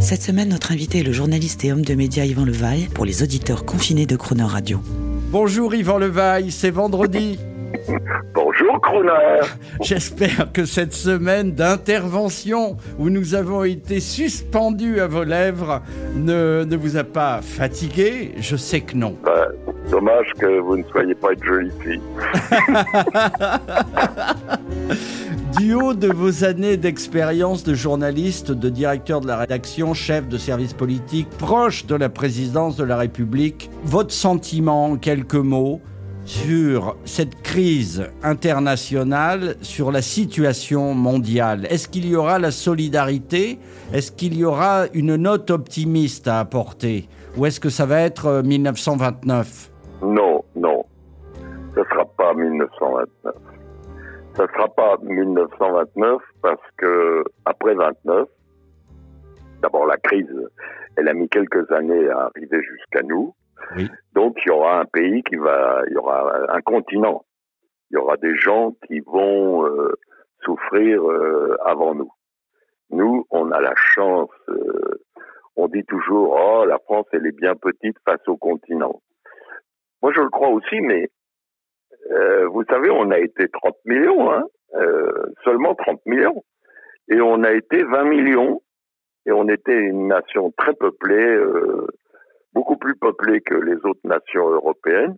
Cette semaine, notre invité est le journaliste et homme de médias Yvan Levaille pour les auditeurs confinés de Crooner Radio. Bonjour Yvan Levaille, c'est vendredi. Bonjour Crooner. J'espère que cette semaine d'intervention où nous avons été suspendus à vos lèvres ne, ne vous a pas fatigué. Je sais que non. Bah, dommage que vous ne soyez pas une jolie fille. Du haut de vos années d'expérience de journaliste, de directeur de la rédaction, chef de service politique, proche de la présidence de la République, votre sentiment en quelques mots sur cette crise internationale, sur la situation mondiale? Est-ce qu'il y aura la solidarité? Est-ce qu'il y aura une note optimiste à apporter? Ou est-ce que ça va être 1929 Non, non. Ce ne sera pas 1929. Ça ne sera pas 1929 parce que après 29, d'abord la crise, elle a mis quelques années à arriver jusqu'à nous. Oui. Donc il y aura un pays qui va, il y aura un continent. Il y aura des gens qui vont euh, souffrir euh, avant nous. Nous, on a la chance. euh, on dit toujours, oh, la France, elle est bien petite face au continent. Moi, je le crois aussi, mais euh, vous savez, on a été 30 millions, hein, euh, seulement 30 millions, et on a été 20 millions, et on était une nation très peuplée, euh, beaucoup plus peuplée que les autres nations européennes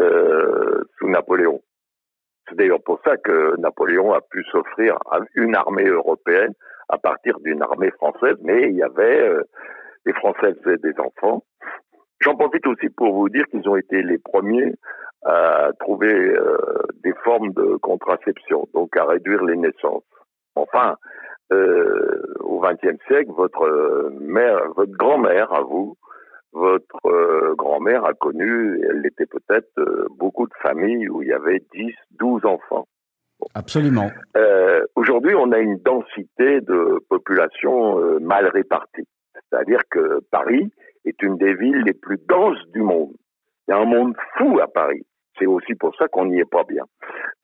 euh, sous Napoléon. C'est d'ailleurs pour ça que Napoléon a pu s'offrir une armée européenne à partir d'une armée française, mais il y avait euh, les Français faisaient des enfants. J'en profite aussi pour vous dire qu'ils ont été les premiers à trouver euh, des formes de contraception, donc à réduire les naissances. Enfin, euh, au XXe siècle, votre euh, mère, votre grand-mère, à vous, votre euh, grand-mère a connu, elle était peut-être beaucoup de familles où il y avait 10, 12 enfants. Absolument. Euh, Aujourd'hui, on a une densité de population euh, mal répartie. C'est-à-dire que Paris est une des villes les plus denses du monde. Il y a un monde fou à Paris. C'est aussi pour ça qu'on n'y est pas bien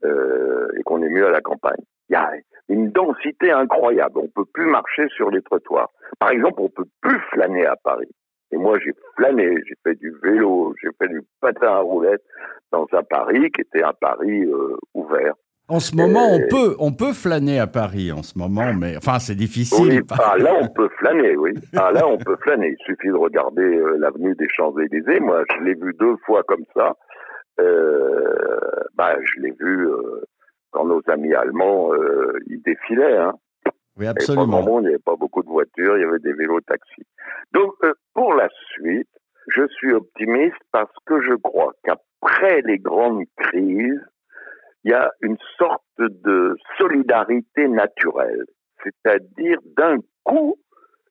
euh, et qu'on est mieux à la campagne. Il y a une densité incroyable. On peut plus marcher sur les trottoirs. Par exemple, on peut plus flâner à Paris. Et moi, j'ai flâné, j'ai fait du vélo, j'ai fait du patin à roulettes dans un Paris qui était un Paris euh, ouvert. En ce moment, on Euh, peut, on peut flâner à Paris en ce moment, mais enfin, c'est difficile. Oui, ah, là on peut flâner, oui. Ah, là on peut flâner. Il suffit de regarder euh, l'avenue des Champs-Élysées. Moi, je l'ai vu deux fois comme ça. Euh, bah, je l'ai vu quand nos amis allemands ils défilaient. Hein. Oui, absolument. il n'y avait pas beaucoup de voitures, il y avait des vélos taxis. Donc, pour la suite, je suis optimiste parce que je crois qu'après les grandes crises, il y a une de solidarité naturelle. C'est-à-dire, d'un coup,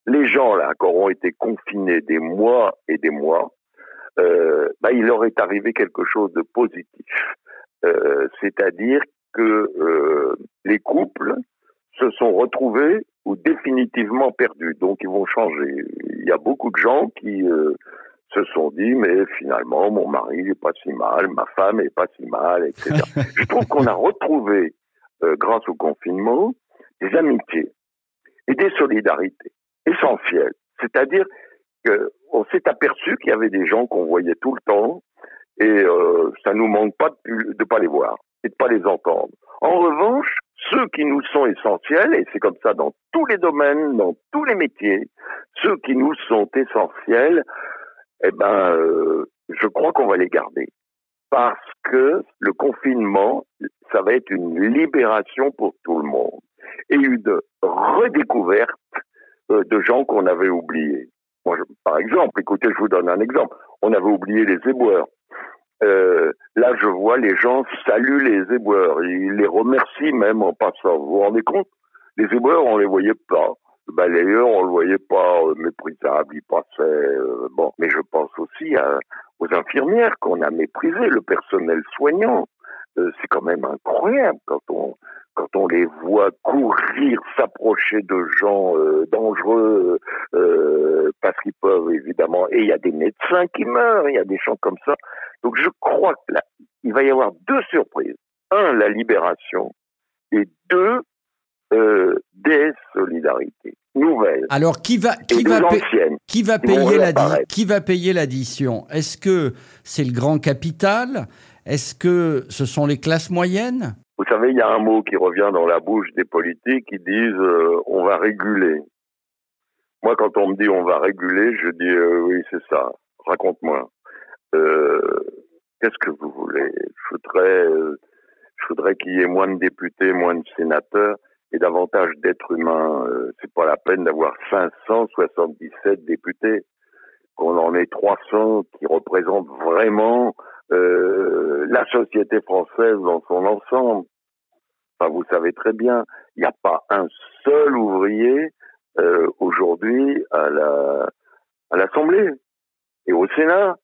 les gens là, qui auront été confinés des mois et des mois, euh, bah, il leur est arrivé quelque chose de positif. Euh, C'est-à-dire que euh, les couples se sont retrouvés ou définitivement perdus. Donc ils vont changer. Il y a beaucoup de gens qui se sont dit mais finalement mon mari n'est pas si mal, ma femme est pas si mal, etc. Je trouve qu'on a retrouvé, euh, grâce au confinement, des amitiés et des solidarités essentielles. C'est-à-dire qu'on s'est aperçu qu'il y avait des gens qu'on voyait tout le temps et euh, ça nous manque pas de, de pas les voir et de pas les entendre. En revanche, ceux qui nous sont essentiels, et c'est comme ça dans tous les domaines, dans tous les métiers, ceux qui nous sont essentiels, eh ben, euh, je crois qu'on va les garder. Parce que le confinement, ça va être une libération pour tout le monde. Et une redécouverte euh, de gens qu'on avait oubliés. Moi, je- par exemple, écoutez, je vous donne un exemple. On avait oublié les éboueurs. Euh, là, je vois les gens saluent les éboueurs. Ils les remercient même en passant. Vous vous rendez compte? Les éboueurs, on les voyait pas. Balayeur, on le voyait pas euh, méprisable, il passait. euh, bon, mais je pense aussi à- aux infirmières qu'on a méprisées, le personnel soignant. Euh, c'est quand même incroyable quand on quand on les voit courir, s'approcher de gens euh, dangereux, euh, parce qu'ils peuvent évidemment, et il y a des médecins qui meurent, il y a des gens comme ça. Donc je crois que là, il va y avoir deux surprises. Un, la libération, et deux, euh, des solidarités nouvelles. Alors qui va qui qui payer l'addi- réapparaître. qui va payer l'addition? Est-ce que c'est le grand capital? Est-ce que ce sont les classes moyennes? Vous savez, il y a un mot qui revient dans la bouche des politiques qui disent euh, on va réguler. Moi, quand on me dit on va réguler, je dis euh, oui, c'est ça. Raconte-moi. Qu'est-ce que vous voulez? Je voudrais, je voudrais qu'il y ait moins de députés, moins de sénateurs et davantage d'êtres humains. Euh, c'est pas la peine d'avoir 577 députés. Qu'on en ait 300 qui représentent vraiment euh, la société française dans son ensemble. Enfin, vous savez très bien, il n'y a pas un seul ouvrier euh, aujourd'hui à la à l'Assemblée et au Sénat.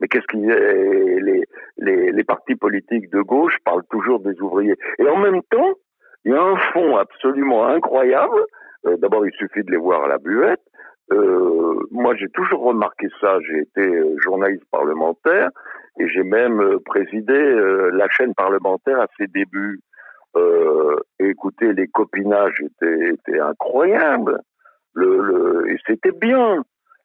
Mais qu'est-ce qu'il y a? Les, les, les partis politiques de gauche parlent toujours des ouvriers. Et en même temps, il y a un fond absolument incroyable. Euh, D'abord, il suffit de les voir à la buette. Euh, moi, j'ai toujours remarqué ça. J'ai été euh, journaliste parlementaire et j'ai même euh, présidé la chaîne parlementaire à ses débuts. Écoutez, les copinages étaient, étaient incroyables. Le, le, et c'était bien.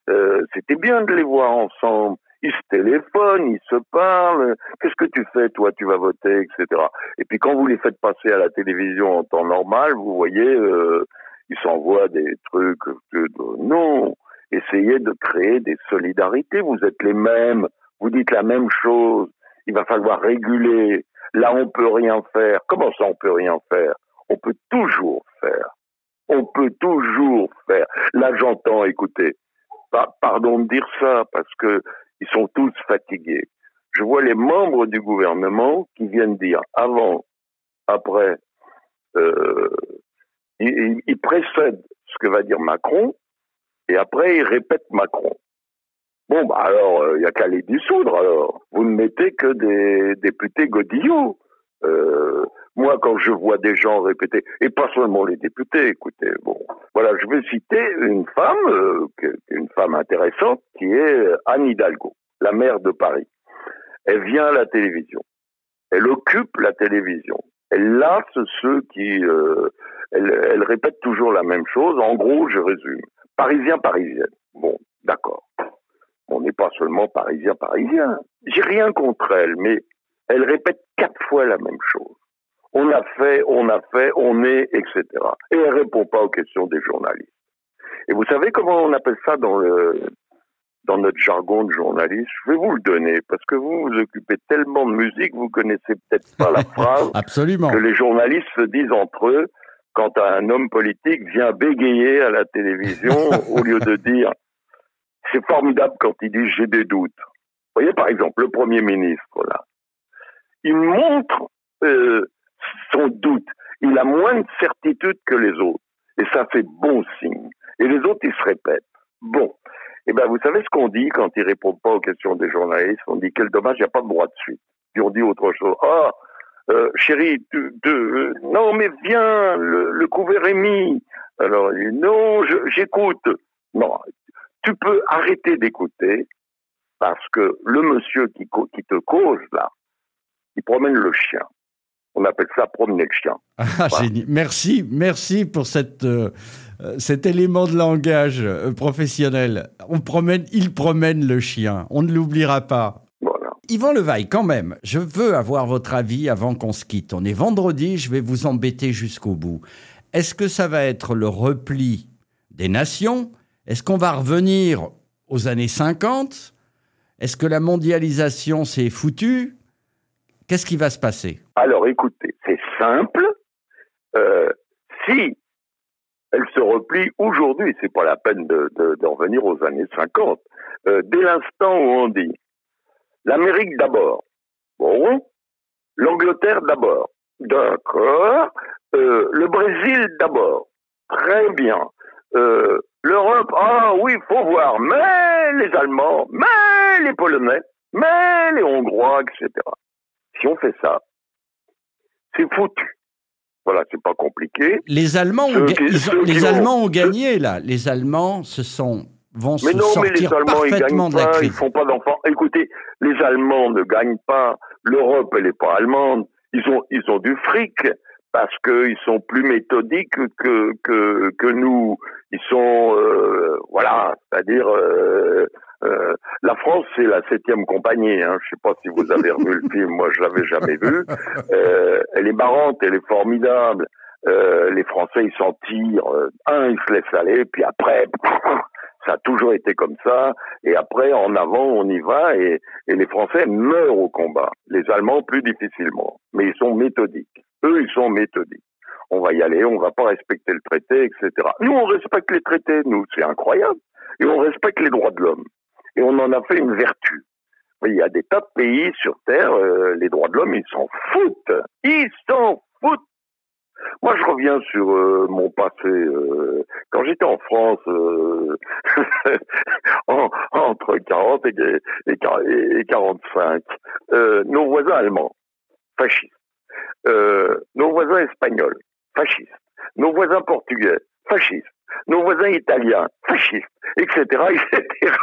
Euh, c'était bien de les voir ensemble. Ils se téléphonent, ils se parlent. Qu'est-ce que tu fais, toi? Tu vas voter, etc. Et puis quand vous les faites passer à la télévision en temps normal, vous voyez, euh, ils s'envoient des trucs. non, essayez de créer des solidarités. Vous êtes les mêmes. Vous dites la même chose. Il va falloir réguler. Là, on peut rien faire. Comment ça, on peut rien faire? On peut toujours faire. On peut toujours faire. Là, j'entends, écoutez, pa- pardon de dire ça, parce que ils sont tous fatigués. Je vois les membres du gouvernement qui viennent dire avant, après, euh, ils, précèdent ce que va dire Macron, et après ils répètent Macron. Bon, bah alors, il n'y a qu'à les dissoudre, alors. Vous ne mettez que des députés godillots. Euh, moi, quand je vois des gens répéter, et pas seulement les députés, écoutez, bon, voilà, je vais citer une femme, euh, une femme intéressante, qui est euh, Anne Hidalgo, la maire de Paris. Elle vient à la télévision. Elle occupe la télévision. Elle lasse ceux qui... elle répète toujours la même chose. En gros, je résume. Parisien, parisienne. Bon, d'accord. On n'est pas seulement parisien, parisien. J'ai rien contre elle, mais elle répète quatre fois la même chose. On a fait, on a fait, on est, etc. Et elle répond pas aux questions des journalistes. Et vous savez comment on appelle ça dans le dans notre jargon de journaliste? Je vais vous le donner parce que vous vous occupez tellement de musique, vous connaissez peut-être pas la phrase Absolument. que les journalistes se disent entre eux quand un homme politique vient bégayer à la télévision au lieu de dire c'est formidable quand il dit j'ai des doutes. Vous voyez par exemple le premier ministre là, il montre euh, son doute. Il a moins de certitude que les autres et ça fait bon signe. Et les autres ils se répètent. Bon, eh ben vous savez ce qu'on dit quand ils répondent pas aux questions des journalistes? On dit quel dommage, il n'y a pas de droit de suite. Puis on dit autre chose. Ah, euh, chérie, tu, tu- euh, non mais viens, le, le couvert est mis. Alors il dit non, j'écoute. Non, tu peux arrêter d'écouter parce que le monsieur qui te cause là, il promène le chien. On appelle ça promener le chien. Ah, Voilà. génial. Merci, merci pour cette, euh, euh, cet élément de langage euh, professionnel. On promène, il promène le chien. On ne l'oubliera pas. Voilà. Yvan Levaille, quand même, je veux avoir votre avis avant qu'on se quitte. On est vendredi, je vais vous embêter jusqu'au bout. Est-ce que ça va être le repli des nations? Est-ce qu'on va revenir aux années 50 Est-ce que la mondialisation s'est foutue? Qu'est-ce qui va se passer? Alors écoutez, c'est simple. Euh, si elle se replie aujourd'hui, c'est pas la peine de, de- d'en revenir aux années 50. Euh, dès l'instant où on dit l'Amérique d'abord, bon, l'Angleterre d'abord, d'accord, euh, le Brésil d'abord, très bien, l'Europe, ah oui, faut voir, mais les Allemands, mais les Polonais, mais les Hongrois, etc. Si on fait ça, c'est foutu. Voilà, c'est pas compliqué. Les Allemands, ont, les Allemands ont gagné là. Les Allemands se sont vont mais se non, sortir mais les Allemands, ils parfaitement gagnent pas, crise. ils font pas d'enfants. Écoutez, les Allemands ne gagnent pas. L'Europe, elle est pas allemande. Ils ont, ils ont du fric parce qu'ils sont plus méthodiques que que que nous. Ils sont, euh, voilà, c'est-à-dire. Euh, euh, la France, c'est la septième compagnie. Hein. Je sais pas si vous avez revu le film. Moi, je l'avais jamais vu. Elle est marrante, elle est formidable. Les Français, ils s'en tirent. Un, ils se laissent aller, puis après, ça a toujours été comme ça. Et après, en avant, on y va, et, et les Français meurent au combat. Les Allemands, plus difficilement. Mais ils sont méthodiques. Eux, ils sont méthodiques. On va y aller, on va pas respecter le traité, etc. Nous, on respecte les traités, nous, c'est incroyable. Et on respecte les droits de l'homme. Et on en a fait une vertu. Il y a des tas de pays sur Terre, euh, les droits de l'homme, ils s'en foutent. Ils s'en foutent. Moi, je reviens sur euh, mon passé. Euh, quand j'étais en France, en, entre 40 et, et, et 45, euh, nos voisins allemands, fascistes. Nos voisins espagnols, fascistes. Nos voisins portugais, fascistes. Nos voisins italiens, fascistes, etc., etc.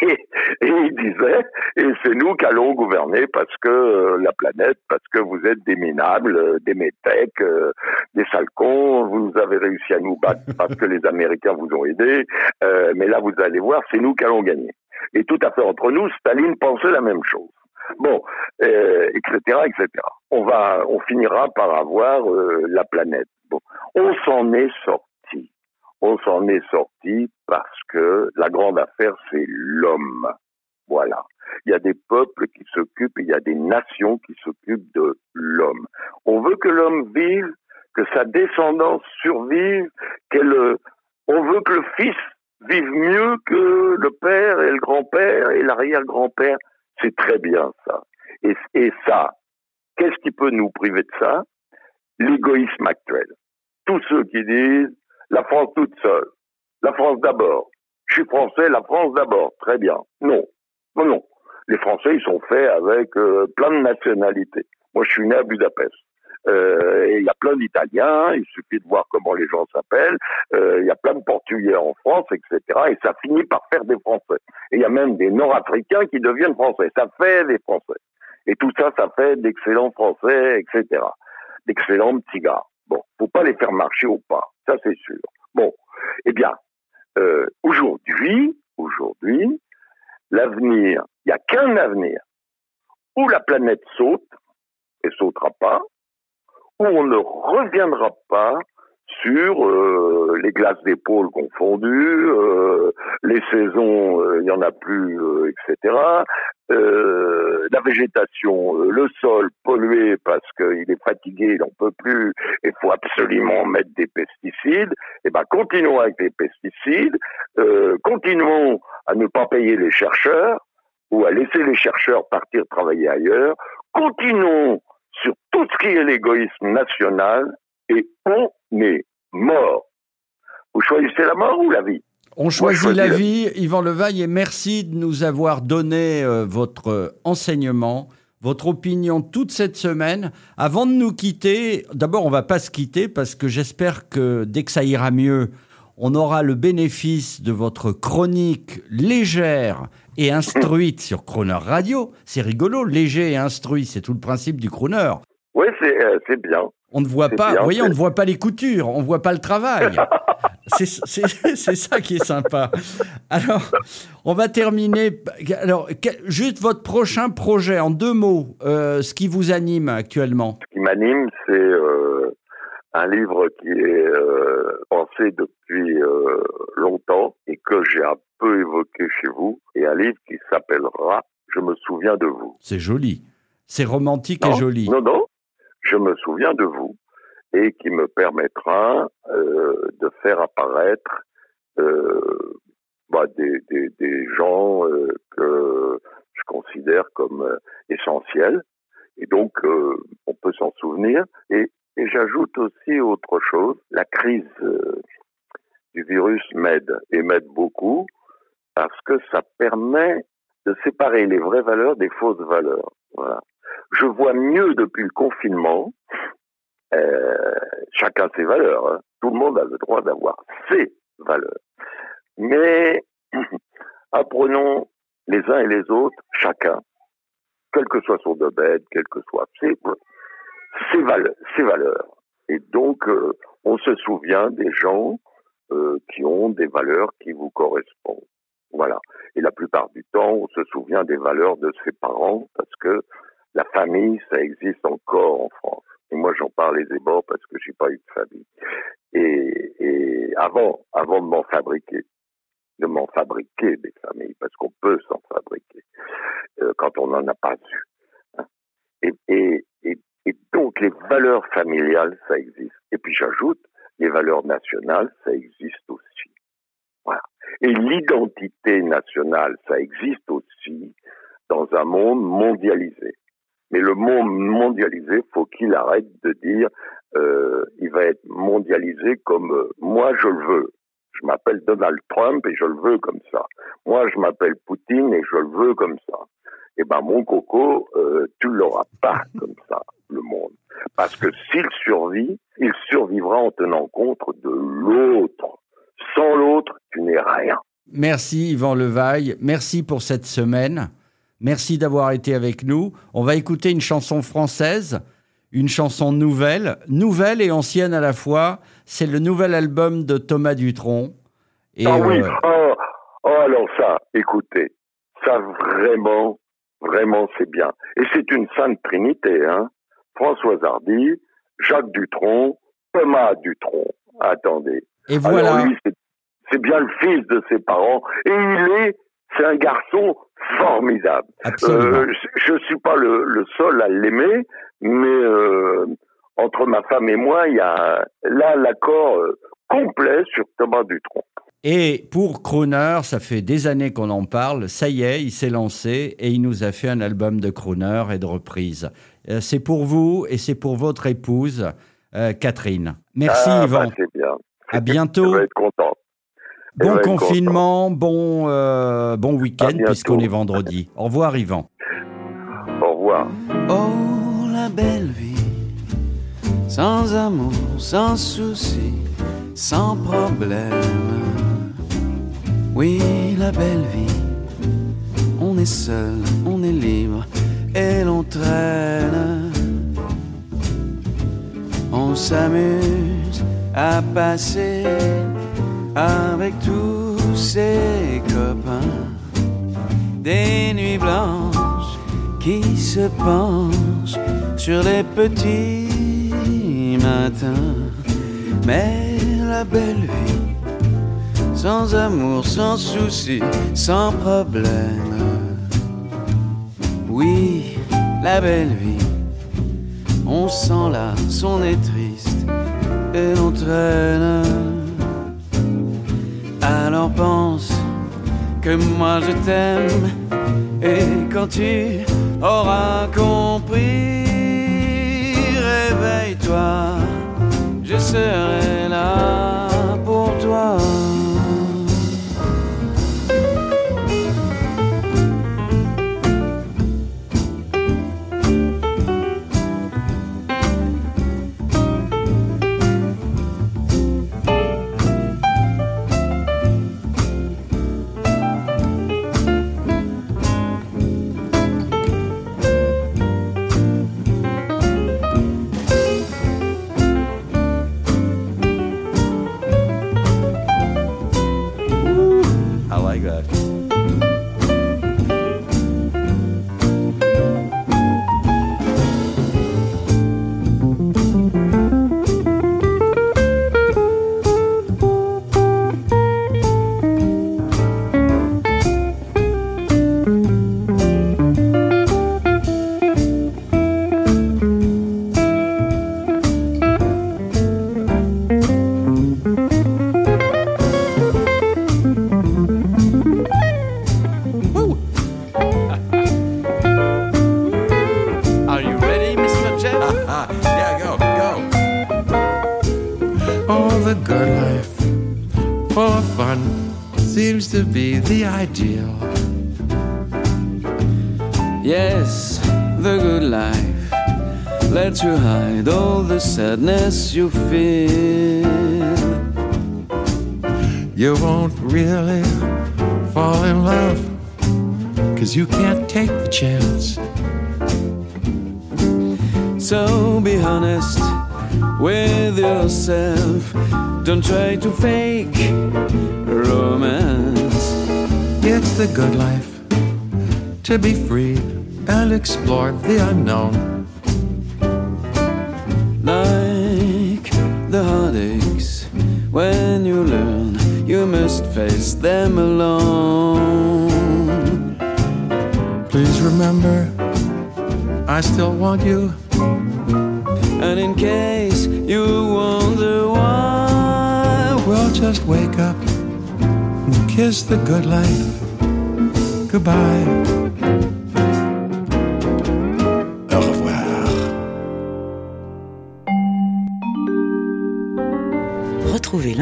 Et, et ils disaient, et c'est nous qui allons gouverner parce que euh, la planète, parce que vous êtes des minables, euh, des métèques, euh, des salcons, vous avez réussi à nous battre parce que les Américains vous ont aidés, mais là vous allez voir, c'est nous qui allons gagner. Et tout à fait entre nous, Staline pensait la même chose. Bon, euh, etc., etc. On va, on finira par avoir euh, la planète. Bon, on s'en est sorti. On s'en est sorti parce que la grande affaire, c'est l'homme. Voilà. Il y a des peuples qui s'occupent, il y a des nations qui s'occupent de l'homme. On veut que l'homme vive, que sa descendance survive, qu'elle, on veut que le fils vive mieux que le père et le grand-père et l'arrière-grand-père. C'est très bien ça. Et, ça, qu'est-ce qui peut nous priver de ça? L'égoïsme actuel. Tous ceux qui disent la France toute seule, la France d'abord. Je suis français, la France d'abord. Très bien. Non, non, non. Les Français, ils sont faits avec euh, plein de nationalités. Moi, je suis né à Budapest. Euh, il y a plein d'Italiens, il suffit de voir comment les gens s'appellent, euh, il y a plein de Portugais en France, etc. Et ça finit par faire des Français. Et il y a même des Nord-Africains qui deviennent Français. Ça fait des Français. Et tout ça, ça fait d'excellents Français, etc. D'excellents petits gars. Bon, faut pas les faire marcher au pas, ça c'est sûr. Bon, eh bien, euh, aujourd'hui, aujourd'hui, l'avenir, il n'y a qu'un avenir où la planète saute et sautera pas, où on ne reviendra pas sur euh, les glaces d'épaule confondues, euh, les saisons, il n'y en a plus, euh, etc. la végétation, le sol pollué parce qu'il est fatigué, il n'en peut plus, il faut absolument mettre des pesticides. Eh ben, continuons avec les pesticides, continuons à ne pas payer les chercheurs ou à laisser les chercheurs partir travailler ailleurs. Continuons sur tout ce qui est l'égoïsme national et on est mort. Vous choisissez la mort ou la vie? On choisit la vie, Yvan Levaille, et merci de nous avoir donné euh, votre enseignement, votre opinion toute cette semaine. Avant de nous quitter, d'abord, on va pas se quitter parce que j'espère que dès que ça ira mieux, on aura le bénéfice de votre chronique légère et instruite sur Croner Radio. C'est rigolo, léger et instruit, c'est tout le principe du Croner. Oui, c'est euh, bien. On ne voit pas, bien, vous voyez, on ne voit pas les coutures, on ne voit pas le travail. c'est ça qui est sympa. Alors, on va terminer. Alors, juste votre prochain projet, en deux mots, euh, ce qui vous anime actuellement. Ce qui m'anime, c'est euh, un livre qui est euh, pensé depuis longtemps et que j'ai un peu évoqué chez vous, et un livre qui s'appellera Je me souviens de vous. C'est joli. C'est romantique non, et joli. Non, non, je me souviens de vous et qui me permettra euh, de faire apparaître euh, bah, des, des, des, gens euh, que je considère comme essentiels. Et donc, on peut s'en souvenir. Et, et j'ajoute aussi autre chose. La crise du virus m'aide et m'aide beaucoup parce que ça permet de séparer les vraies valeurs des fausses valeurs. Voilà. Je vois mieux depuis le confinement. Euh, chacun ses valeurs. Hein. Tout le monde a le droit d'avoir ses valeurs. Mais apprenons les uns et les autres, chacun, quel que soit son domaine, quel que soit ses, valeurs, ses valeurs. Et donc, euh, on se souvient des gens euh, qui ont des valeurs qui vous correspondent. Voilà. Et la plupart du temps, on se souvient des valeurs de ses parents parce que la famille, ça existe encore en France. Et moi, j'en parle aisément parce que j'ai pas eu de famille. Et, et avant, avant de m'en fabriquer, de m'en fabriquer des familles, parce qu'on peut s'en fabriquer euh, quand on n'en a pas eu. Hein. Et, et, et donc, les valeurs familiales, ça existe. Et puis, j'ajoute, les valeurs nationales, ça existe aussi. Et l'identité nationale, ça existe aussi dans un monde mondialisé. Mais le monde mondialisé, faut qu'il arrête de dire euh, il va être mondialisé comme euh, moi je le veux. Je m'appelle Donald Trump et je le veux comme ça. Moi je m'appelle Poutine et je le veux comme ça. Eh ben mon coco, euh, tu l'auras pas comme ça le monde. Parce que s'il survit, il survivra en tenant compte de l'autre. Sans l'autre, tu n'es rien. Merci Yvan Levaille, merci pour cette semaine. Merci d'avoir été avec nous. On va écouter une chanson française, une chanson nouvelle, nouvelle et ancienne à la fois. C'est le nouvel album de Thomas Dutronc. Et ah oui, euh, oh, oh, alors ça, écoutez, ça vraiment, vraiment c'est bien. Et c'est une sainte trinité, hein. François Hardy, Jacques Dutronc, Thomas Dutronc. Attendez. Et voilà. c'est bien le fils de ses parents. Et il est, c'est un garçon formidable. Euh, je ne suis pas le, seul à l'aimer, mais euh, entre ma femme et moi, il y a là l'accord euh, complet sur Thomas Dutronc. Et pour Croner, ça fait des années qu'on en parle, ça y est, il s'est lancé et il nous a fait un album de Croner et de reprise. Euh, c'est pour vous et c'est pour votre épouse, Catherine. Merci ah, Yvan. Bah, c'est bien. À bientôt. Je vais être content. bon confinement, bon, euh, bon week-end puisqu'on est vendredi. Au revoir Yvan. Au revoir. Oh la belle vie, sans amour, sans souci, sans problème. Oui, la belle vie, on est seul, on est libre et l'on traîne. On s'amuse à passer avec tous ses copains des nuits blanches qui se penchent sur les petits matins. Mais la belle vie, sans amour, sans souci, sans problème oui, la belle vie. On sent là, son triste et l'on traîne. Alors pense que moi je t'aime et quand tu auras compris, réveille-toi, je serai là pour toi. Lets you hide all the sadness you feel. You won't really fall in love, cause you can't take the chance. So be honest with yourself. Don't try to fake romance. It's the good life to be free and explore the unknown. Must face them alone. Please remember, I still want you. And in case you wonder why, Well, just wake up and kiss the good life goodbye.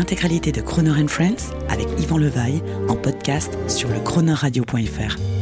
L'intégralité de Croner Friends avec Yvan Levaille en podcast sur le cronerradio.fr.